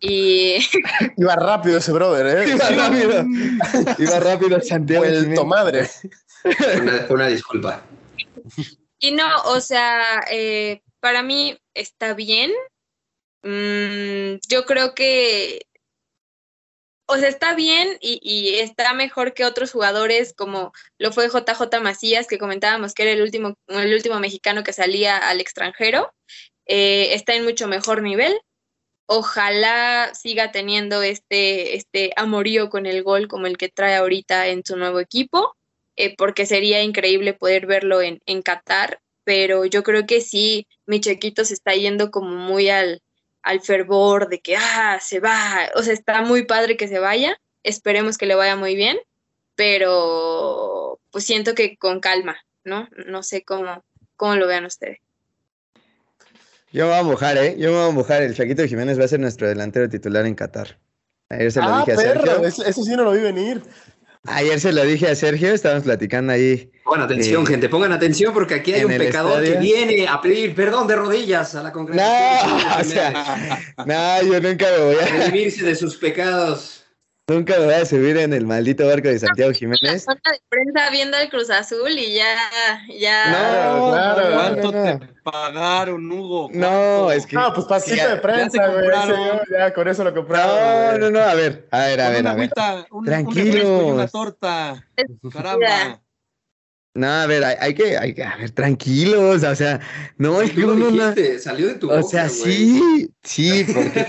Y [LAUGHS] Iba rápido ese brother, ¿eh? Iba rápido. Iba rápido Santiago. Vuelto Jiménez. madre. Una, una disculpa. Y no, o sea, eh, para mí está bien. Mm, yo creo que, o sea, está bien y, está mejor que otros jugadores como lo fue JJ Macías, que comentábamos que era el último, el último mexicano que salía al extranjero. Eh, está en mucho mejor nivel. Ojalá siga teniendo este, este amorío con el gol como el que trae ahorita en su nuevo equipo eh, porque sería increíble poder verlo en, en Qatar, pero yo creo que sí, mi chequito se está yendo como muy al, al fervor de que, ah, se va, o sea, está muy padre que se vaya, esperemos que le vaya muy bien, pero pues siento que con calma, ¿no? No sé cómo, cómo lo vean ustedes. Yo me voy a mojar, ¿eh? Yo me voy a mojar. El Chaquito Jiménez va a ser nuestro delantero titular en Qatar. Ayer se lo ah, dije a perro, Sergio. eso, eso sí no lo vi venir. Ayer se lo dije a Sergio, estábamos platicando ahí. Pongan atención, Eh, gente, pongan atención porque aquí hay un pecador que viene a pedir perdón de rodillas a la No, congregación. [LAUGHS] o sea, no, yo nunca me voy a, redimirse de sus pecados. Nunca me voy a subir en el maldito barco de Santiago La Jiménez. zona de prensa viendo al Cruz Azul y ya, ya. No, claro. ¿Cuánto no, no. te pagaron, Hugo? No, ¿Cuánto? es que- No, pues pasito Ya- de ya prensa, güey. señor, Ya, con eso lo compraron. No, no, no, a ver, a ver, a ver, una a ver. agüita, un, un Tranquilos. refresco y una torta. Caramba. No, a ver, hay, hay que, hay que, a ver, tranquilos, o sea, no, es que no- dijiste, salió de tu O boca, sea, güey. sí, sí, porque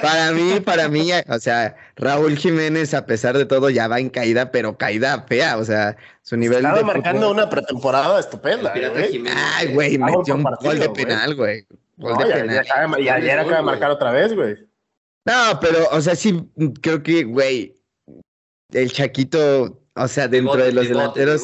para mí, para mí, o sea, Raúl Jiménez, a pesar de todo, ya va en caída, pero caída fea, o sea, su nivel Estaba de marcando fútbol- una pretemporada estupenda, güey. Jiménez. Ay, güey, Vamos metió un gol de güey. penal, güey. Gol No, de ya- penal. ya acaba de- y ayer acaba de marcar otra vez, güey. No, pero, o sea, sí, creo que, güey, el Chaquito, o sea, dentro de los delanteros.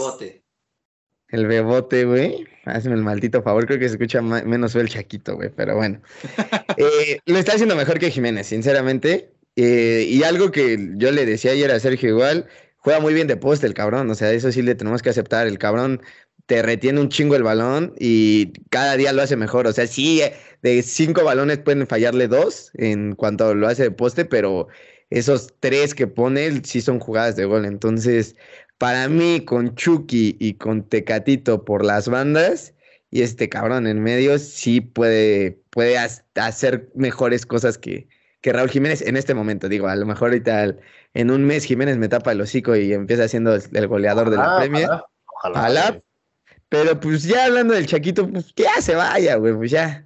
El bebote, güey, hazme el maldito favor, creo que se escucha menos el Chaquito, güey, pero bueno. [LAUGHS] Eh, lo está haciendo mejor que Jiménez, sinceramente. Eh, y algo que yo le decía ayer a Sergio igual, juega muy bien de poste el cabrón, o sea, eso sí le tenemos que aceptar, el cabrón te retiene un chingo el balón y cada día lo hace mejor, o sea, sí, de cinco balones pueden fallarle dos en cuanto lo hace de poste, pero esos tres que pone sí son jugadas de gol, entonces, para mí, con Chucky y con Tecatito por las bandas, y este cabrón en medio sí puede, puede hacer mejores cosas que, que Raúl Jiménez en este momento. Digo, a lo mejor ahorita en un mes Jiménez me tapa el hocico y empieza siendo el goleador de la Premier. Ojalá. ojalá, Ojalá. güey. Pero pues ya hablando del Chaquito, pues que ya se vaya, güey, pues ya.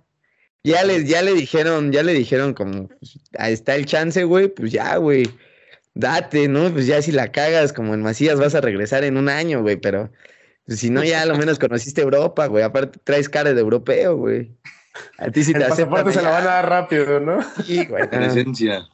Ya le, ya le dijeron, ya le dijeron como, pues, ahí está el chance, güey, pues ya, güey. Date, ¿no? Pues ya si la cagas como en Macías vas a regresar en un año, güey, pero pues, si no ya a lo menos conociste Europa, güey. Aparte traes cara de europeo, güey. A ti sí El te aceptan pasaporte se lo allá. van a dar rápido, ¿no? Sí, güey, no. Presencia.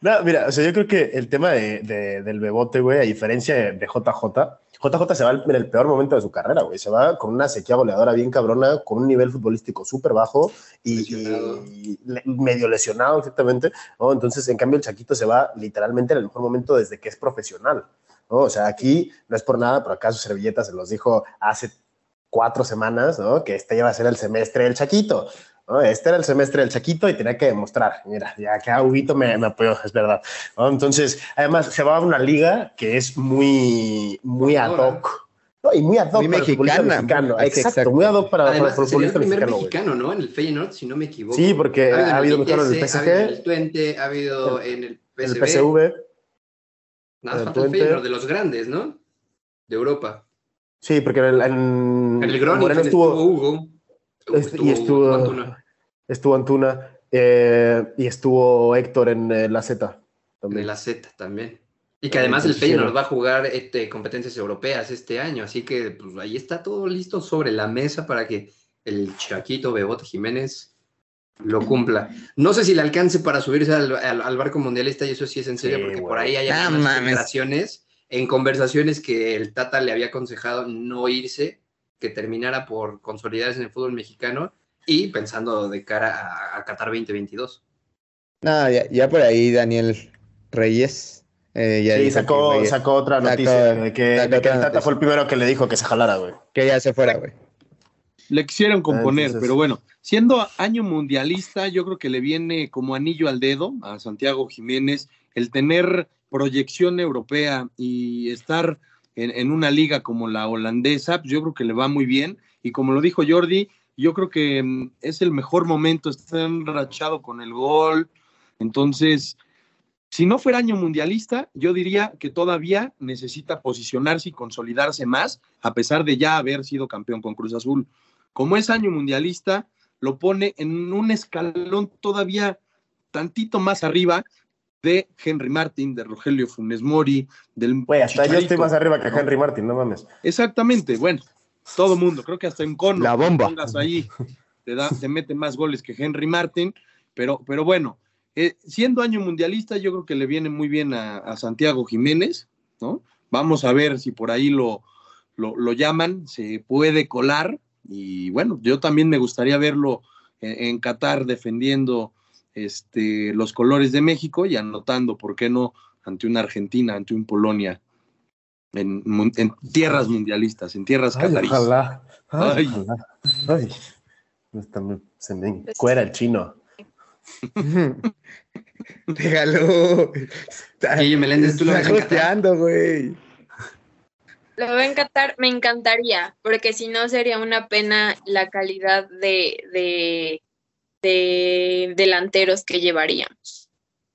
No, mira, o sea, yo creo que el tema de, de- del bebote, güey, a diferencia de, de JJ, JJ se va en el peor momento de su carrera, güey. Se va con una sequía goleadora bien cabrona, con un nivel futbolístico súper bajo y, Lesionado. y medio lesionado, exactamente. ¿no? Entonces, en cambio, el Chaquito se va literalmente en el mejor momento desde que es profesional. ¿no? O sea, aquí no es por nada, pero acá su servilleta se los dijo hace cuatro semanas, ¿no? Que este iba a ser el semestre del Chaquito. ¿No? Este era el semestre del Chaquito y tenía que demostrar. Mira, ya que Huguito me, me apoyó, es verdad. ¿no? Entonces, además, se va a una liga que es muy, muy ad hoc. ¿no? Y muy ad hoc Muy para el futbolista mexicana, mexicano. muy- Exacto, exacto. muy ad hoc para, para Además, el sería el futbolista primer mexicano. güey. mexicano, ¿no? En el Feyenoord, si no me equivoco. Sí, porque ha habido en mexicano en el Vitesse, Ha habido en el PSG, Twente, ha habido en el PSV. el PSV. Nada el falta el. Feyenoord, de los grandes, ¿no? De Europa. Sí, porque en, el, en, En el en Groningen estuvo, estuvo, Hugo. Este, y estuvo, Antuna. estuvo Antuna eh, y estuvo Héctor en eh, la Z. En también. la Z también. Y que además el Feyenoord ¿no? va a jugar este, competencias europeas este año, así que pues, ahí está todo listo sobre la mesa para que el Chaquito Bebote Jiménez lo cumpla. No sé si le alcance para subirse al, al- al barco mundialista y eso sí es en serio, Sí, porque por ahí hay Ah, filtraciones en conversaciones que el Tata le había aconsejado no irse, que terminara por consolidarse en el fútbol mexicano y pensando de cara a, a Qatar 2022. No, ya, ya por ahí Daniel Reyes. eh, ya Sí, dijo sacó, que, güey, sacó otra sacó- noticia de que, de el Tata noticia. fue el primero que le dijo que se jalara, güey. que ya se fuera, güey. Le quisieron componer, Entonces- pero bueno, siendo año mundialista, yo creo que le viene como anillo al dedo a Santiago Jiménez el tener proyección europea y estar en, una liga como la holandesa, pues yo creo que le va muy bien. Y como lo dijo Jordi, yo creo que mm, es el mejor momento, está enrachado con el gol. Entonces, si no fuera año mundialista, yo diría que todavía necesita posicionarse y consolidarse más, a pesar de ya haber sido campeón con Cruz Azul. Como es año mundialista, lo pone en un escalón todavía tantito más arriba de Henry Martin, de Rogelio Funes Mori, del Güey, hasta yo estoy más arriba que. Henry Martin, no mames. Exactamente, bueno, todo mundo, creo que hasta en cono, La bomba. pongas ahí, te, da, te mete más goles que Henry Martin, pero, pero bueno, eh, siendo año mundialista, yo creo que le viene muy bien a, a Santiago Jiménez, ¿no? Vamos a ver si por ahí lo, lo, lo llaman, se puede colar, Y bueno, yo también me gustaría verlo en, Qatar defendiendo este, los colores de México y anotando, ¿por qué no?, ante una Argentina, ante un Polonia, en, tierras mundialistas, en tierras Ay, Ojalá. Ay, Ay. Se me cuera el chino. [LAUGHS] Déjalo. Guille Meléndez, tú lo ves güey. Lo voy a encantar, me encantaría, porque si no sería una pena la calidad de, de, de delanteros que llevaríamos.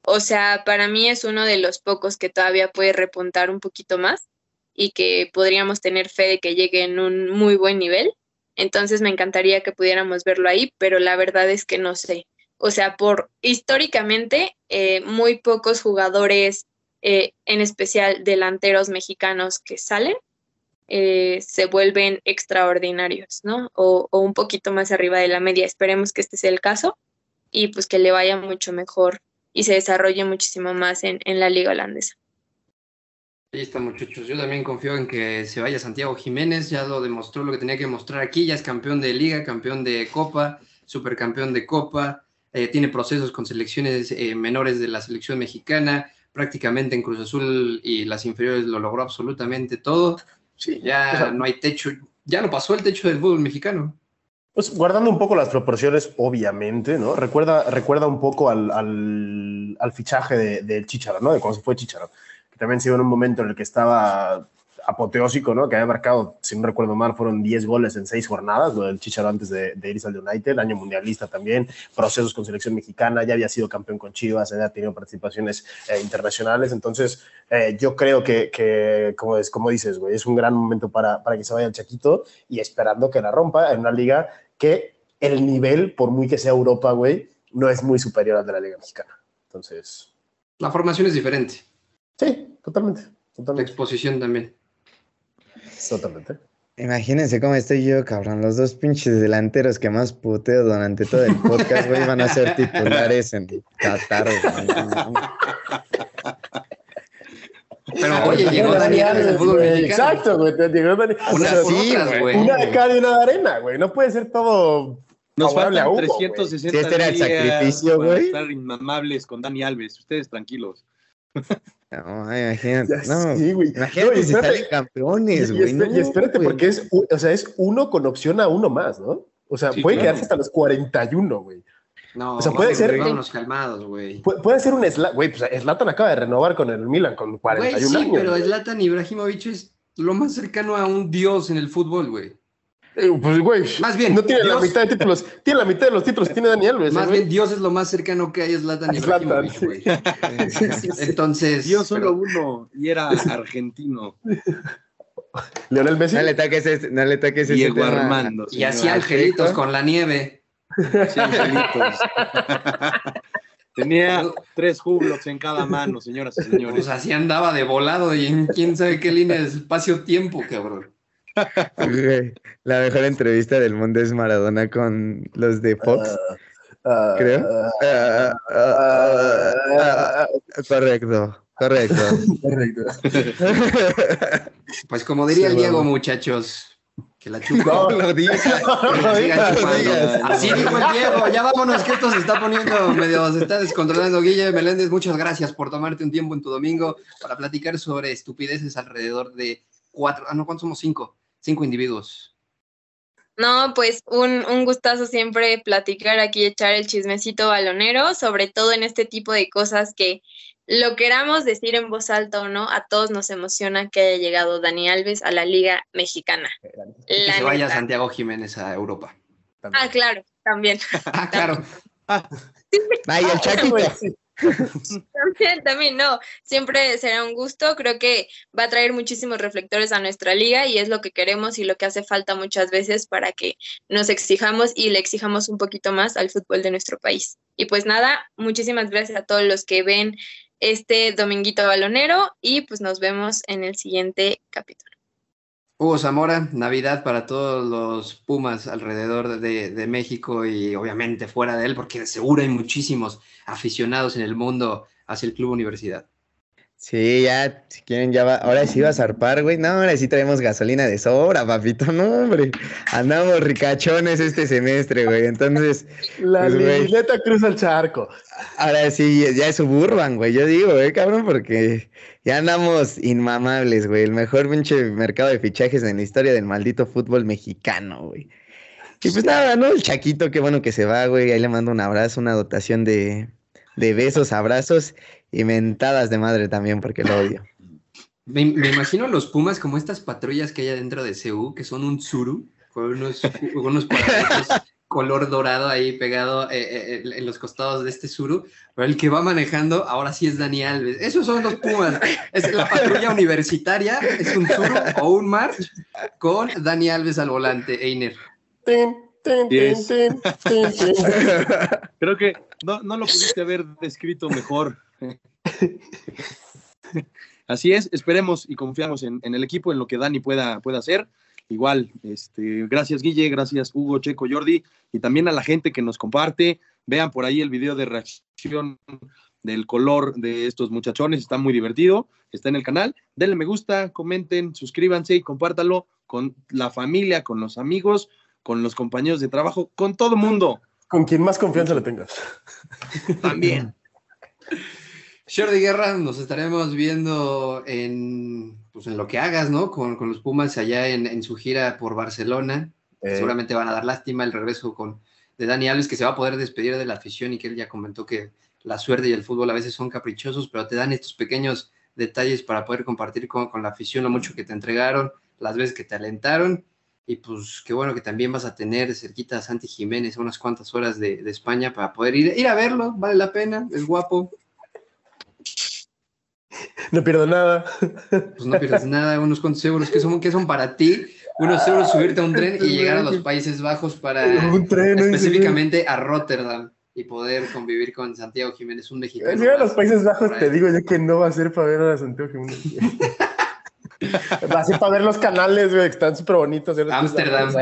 O sea, para mí es uno de los pocos que todavía puede repuntar un poquito más y que podríamos tener fe de que llegue en un muy buen nivel. Entonces me encantaría que pudiéramos verlo ahí, pero la verdad es que no sé. O sea, por históricamente, eh, muy pocos jugadores, eh, en especial delanteros mexicanos que salen, eh, se vuelven extraordinarios, ¿no? O, un poquito más arriba de la media. Esperemos que este sea el caso y pues que le vaya mucho mejor y se desarrolle muchísimo más en, en la liga holandesa. Está, muchachos. Yo también confío en que se vaya Santiago Jiménez. Ya lo demostró lo que tenía que mostrar aquí. Ya es campeón de liga, campeón de copa, supercampeón de copa. Eh, tiene procesos con selecciones eh, menores de la selección mexicana. Prácticamente en Cruz Azul y las inferiores lo logró absolutamente todo. Sí, ya no hay techo. Ya no pasó el techo del fútbol mexicano. Pues guardando un poco las proporciones, obviamente, ¿no? Recuerda, recuerda un poco al, al, fichaje del de Chicharo, ¿no? De cuando se fue Chicharo que también se dio en un momento en el que estaba apoteósico, ¿no? Que había marcado, si no recuerdo mal, fueron 10 goles en 6 jornadas, lo del Chicharo antes de, de irse al United, año mundialista también, procesos con selección mexicana, ya había sido campeón con Chivas, había tenido participaciones eh, internacionales, entonces eh, yo creo que, que, como, es, como dices, güey, es un gran momento para, para que se vaya el Chaquito y esperando que la rompa en una liga que el nivel, por muy que sea Europa, güey, no es muy superior al de la liga mexicana. Entonces... La formación es diferente. Sí, totalmente. totalmente. La exposición también. Totalmente. Imagínense cómo estoy yo, cabrón. Los dos pinches delanteros que más puteo durante todo el podcast, güey, van a ser titulares en Qatar, Pero oye, llegó Dani Alves fútbol mexicano. Exacto, güey. Llegó Dani Una, sí, güey. Una de cada y una de arena, güey. No puede ser todo. Nos faltan a 360 si este era el sacrificio, güey. Estar inmamables con Dani Alves. Ustedes tranquilos. No, imagínate. no, sí, güey. Imagínate no, si salen campeones, güey. Y, espérate, porque es, o sea, es uno con opción a uno más, ¿no? O sea, puede quedarse hasta los 41, güey. No, o sea, puede ser. Vámonos calmados, güey. Puede, ser un Slatan, güey, pues Slatan acaba de renovar con el Milan con 41 güey, sí, años. pero Slatan Ibrahimovic es lo más cercano a un dios en el fútbol, güey. Eh, pues, güey, más bien, no tiene la mitad de títulos, tiene la mitad de los títulos, tiene Daniel, güey. Más bien, Dios es lo más cercano que hay a Zlatan Ibrahimovic, güey. [LAUGHS] Entonces. Dios solo uno, y era argentino. [LAUGHS] Leonel Messi. No le taques ese, no le taques ese Diego Armando. Y hacía angelitos con la nieve. Sí, angelitos. [LAUGHS] Tenía tres jublos en cada mano, señoras y señores. Pues así andaba de volado y en quién sabe qué línea de espacio-tiempo, cabrón. [LAUGHS] La mejor entrevista del mundo es Maradona con los de Fox. Creo. Correcto, correcto. correcto. [LAUGHS] Pues como diría el Diego, muchachos, que la chupa. No lo digas. Así dijo el Diego. Ya vámonos, que esto se está poniendo medio, se está descontrolando. Guille Meléndez, muchas gracias por tomarte un tiempo en tu domingo para platicar sobre estupideces alrededor de cuatro, ah, no, ¿cuántos somos? Cinco cinco individuos. No, pues un, un gustazo siempre platicar aquí, echar el chismecito balonero, sobre todo en este tipo de cosas que lo queramos decir en voz alta o no, a todos nos emociona que haya llegado Dani Alves a la Liga Mexicana. que se vaya Santiago Jiménez a Europa. Ah, claro, también. [LAUGHS] ah, claro. Vaya, el Chaquito. [LAUGHS] también, también, no, siempre será un gusto, creo que va a traer muchísimos reflectores a nuestra liga y es lo que queremos y lo que hace falta muchas veces para que nos exijamos y le exijamos un poquito más al fútbol de nuestro país. Y pues nada, muchísimas gracias a todos los que ven este dominguito balonero y pues nos vemos en el siguiente capítulo. Hugo Zamora, Navidad para todos los Pumas alrededor de, México y obviamente fuera de él, porque seguro hay muchísimos aficionados en el mundo hacia el Club Universidad. Sí, ya, si quieren, ya va. Ahora sí va a zarpar, güey. No, ahora sí traemos gasolina de sobra, papito. No, hombre. Andamos ricachones este semestre, güey. Entonces. La pues, cruza el charco. Ahora sí, ya es suburban, güey. Yo digo, eh, cabrón, porque ya andamos inmamables, güey. El mejor pinche mercado de fichajes en la historia del maldito fútbol mexicano, güey. Y pues nada, ¿no? El Chaquito, qué bueno que se va, güey. Ahí le mando un abrazo, una dotación de, de besos, abrazos y mentadas de madre también, porque lo odio. Me, imagino los Pumas como estas patrullas que hay adentro de CU, que son un suru, con unos, unos color dorado ahí pegado eh, eh, en los costados de este suru, pero el que va manejando ahora sí es Dani Alves. Esos son los Pumas. Es la patrulla universitaria, es un suru o un march con Dani Alves al volante, Einer. [LAUGHS] Creo que no, no lo pudiste haber descrito mejor. [LAUGHS] Así es, esperemos y confiamos en, el equipo, en lo que Dani pueda, pueda hacer. Igual, este, gracias Guille, gracias Hugo, Checo, Jordi, y también a la gente que nos comparte. Vean por ahí el video de reacción del color de estos muchachones, está muy divertido, está en el canal. Denle me gusta, comenten, suscríbanse y compártalo con la familia, con los amigos, con los compañeros de trabajo, con todo mundo. Con quien más confianza le tengas. También. [LAUGHS] de Guerra, nos estaremos viendo en, pues, en lo que hagas, ¿no? Con, los Pumas allá en, su gira por Barcelona. Eh. Seguramente van a dar lástima el regreso con, de Dani Alves, que se va a poder despedir de la afición y que él ya comentó que la suerte y el fútbol a veces son caprichosos, pero te dan estos pequeños detalles para poder compartir con, la afición lo mucho que te entregaron, las veces que te alentaron. Y pues qué bueno que también vas a tener cerquita a Santi Jiménez unas cuantas horas de, de España para poder ir, ir a verlo, vale la pena, es guapo. No pierdo nada. Pues no pierdes nada, unos cuantos euros que son, que son para ti, unos euros subirte a un tren y llegar a los Países Bajos para [LAUGHS] un tren, específicamente a Rotterdam y poder convivir con Santiago Jiménez, un mexicano. Si a los Países Bajos te digo yo que no va a ser para ver a Santiago Jiménez. [LAUGHS] [LAUGHS] Así para ver los canales, güey, que están súper bonitos. Amsterdam.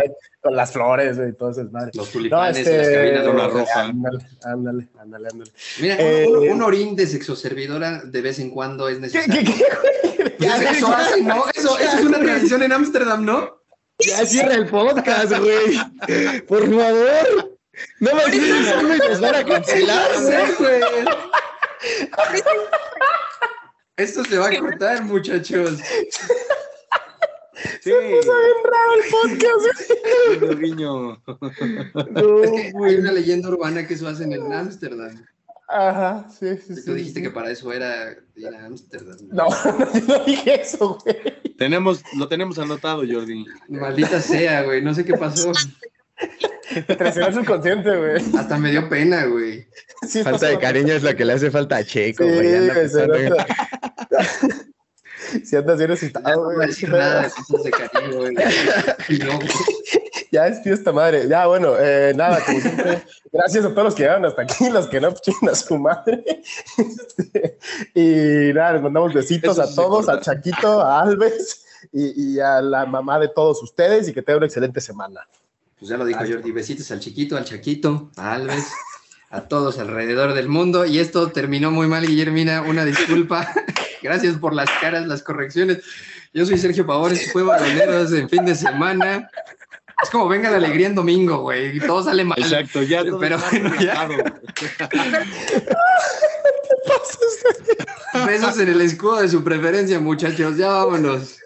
Con las flores, güey, todo eso madre. Los tulipanes y las este, cabinas de una roja. Ándale, ándale, ándale, Mira, eh, un, orín de sexoservidora de vez en cuando es necesario. ¿Qué, qué, qué, [LAUGHS] eso hacen, ¿no? Eso, eso es una tradición en Ámsterdam, ¿no? Ya cierra el podcast, güey. Por favor. No me digas que nos van a cancelar, güey. [LAUGHS] Esto se va a [LAUGHS] cortar, muchachos. Sí. Se puso bien raro el podcast. [LAUGHS] Guiño. No, es que hay una leyenda urbana que eso hacen en Ámsterdam. Ajá, sí, sí. Tú dijiste que para eso era ir a Ámsterdam. No, [LAUGHS] no, no dije eso, güey. Tenemos, lo tenemos anotado, Jordi. Maldita sea, güey. No sé qué pasó. Te traicionó el subconsciente, güey. Hasta me dio pena, güey. falta de cariño es lo que le hace falta a Checo, güey. [LAUGHS] Si andas bien excitado, güey. No nada de de cariño, [LAUGHS] güey. Ya es fiesta madre. Ya, bueno, eh, nada, como siempre, gracias a todos los que llegaron hasta aquí, los que no, pues a su madre. Este, [LAUGHS] y nada, les mandamos besitos a todos, a Chaquito, a Alves y, y a la mamá de todos ustedes y que tengan una excelente semana. Pues ya lo dijo Jordi, besitos al chiquito, al chaquito, a Alves, a todos alrededor del mundo. Y esto terminó muy mal, Guillermina, una disculpa. [LAUGHS] Gracias por las caras, las correcciones. Yo soy Sergio Pavón, esto fue Baloneros en fin de semana. Es como venga la alegría en domingo, güey, y todo sale mal. Exacto, ya todo Pero bueno, ya. Besos en el escudo de su preferencia, muchachos. Ya vámonos.